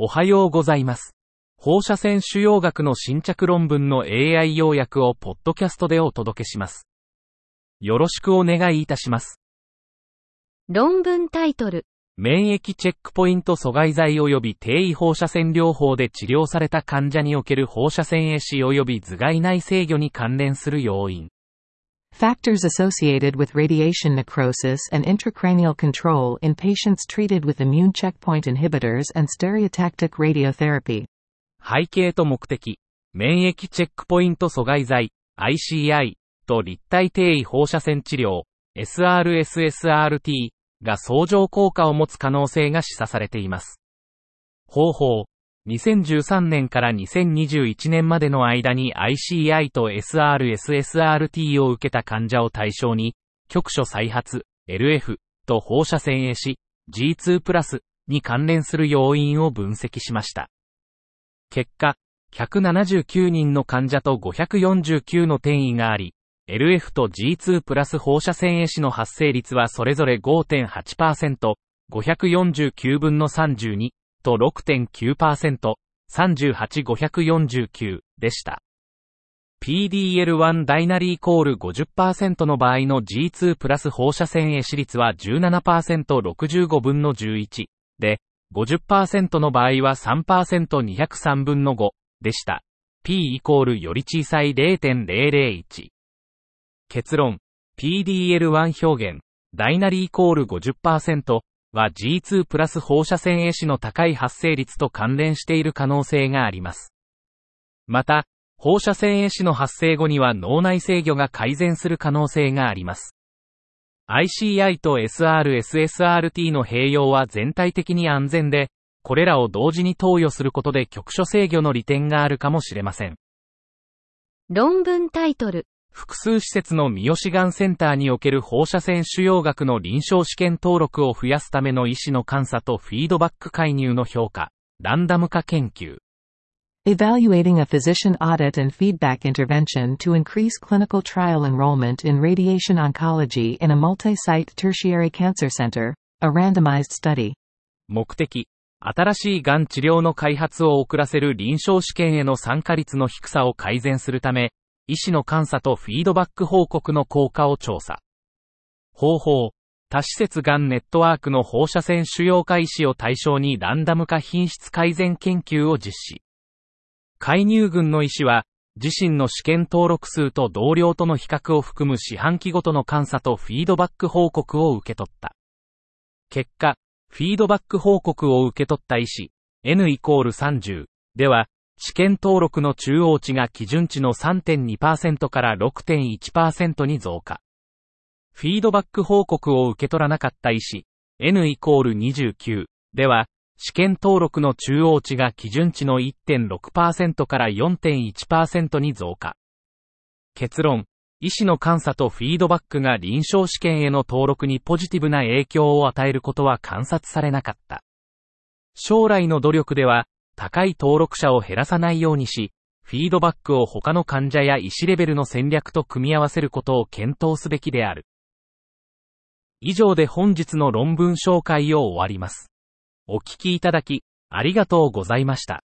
おはようございます。放射線腫瘍学の新着論文の AI 要約をポッドキャストでお届けします。よろしくお願いいたします。論文タイトル。免疫チェックポイント阻害剤及び低位放射線療法で治療された患者における放射線壊死及び頭蓋内制御に関連する要因。Factors associated with radiation necrosis and intracranial control in patients treated with immune checkpoint inhibitors and stereotactic radiotherapy. 背景と目的、免疫チェックポイント阻害剤、ICI と立体低位放射線治療、SRSSRT が相乗効果を持つ可能性が示唆されています。方法、2013年から2021年までの間に ICI と SRSSRT を受けた患者を対象に、局所再発、LF と放射線壊死、G2 プラスに関連する要因を分析しました。結果、179人の患者と549の転移があり、LF と G2 プラス放射線壊死の発生率はそれぞれ5.8%、549分の32と6.9%、38549でした。PDL1 ダイナリーイコール50%の場合の G2 プラス放射線壊死率は 17%65 分の11で、50%の場合は 3%203 分の5でした。P イコールより小さい0.001。結論。PDL1 表現、ダイナリーイコール50%は G2 プラス放射線壊死の高い発生率と関連している可能性があります。また、放射線壊死の発生後には脳内制御が改善する可能性があります。ICI と SRSSRT の併用は全体的に安全で、これらを同時に投与することで局所制御の利点があるかもしれません。論文タイトル。複数施設の三好がんセンターにおける放射線腫瘍学の臨床試験登録を増やすための医師の監査とフィードバック介入の評価、ランダム化研究。Evaluating a physician audit and feedback intervention to increase clinical trial enrollment in radiation oncology in a multi-site tertiary cancer center, a randomized study. 目的、新しいがん治療の開発を遅らせる臨床試験への参加率の低さを改善するため、医師の監査とフィードバック報告の効果を調査。方法、多施設がんネットワークの放射線腫瘍科医師を対象にランダム化品質改善研究を実施。介入群の医師は、自身の試験登録数と同僚との比較を含む四半期ごとの監査とフィードバック報告を受け取った。結果、フィードバック報告を受け取った医師、N イコール30では、試験登録の中央値が基準値の3.2%から6.1%に増加。フィードバック報告を受け取らなかった医師、N イコール29では、試験登録の中央値が基準値の1.6%から4.1%に増加。結論、医師の監査とフィードバックが臨床試験への登録にポジティブな影響を与えることは観察されなかった。将来の努力では、高い登録者を減らさないようにし、フィードバックを他の患者や医師レベルの戦略と組み合わせることを検討すべきである。以上で本日の論文紹介を終わります。お聞きいただき、ありがとうございました。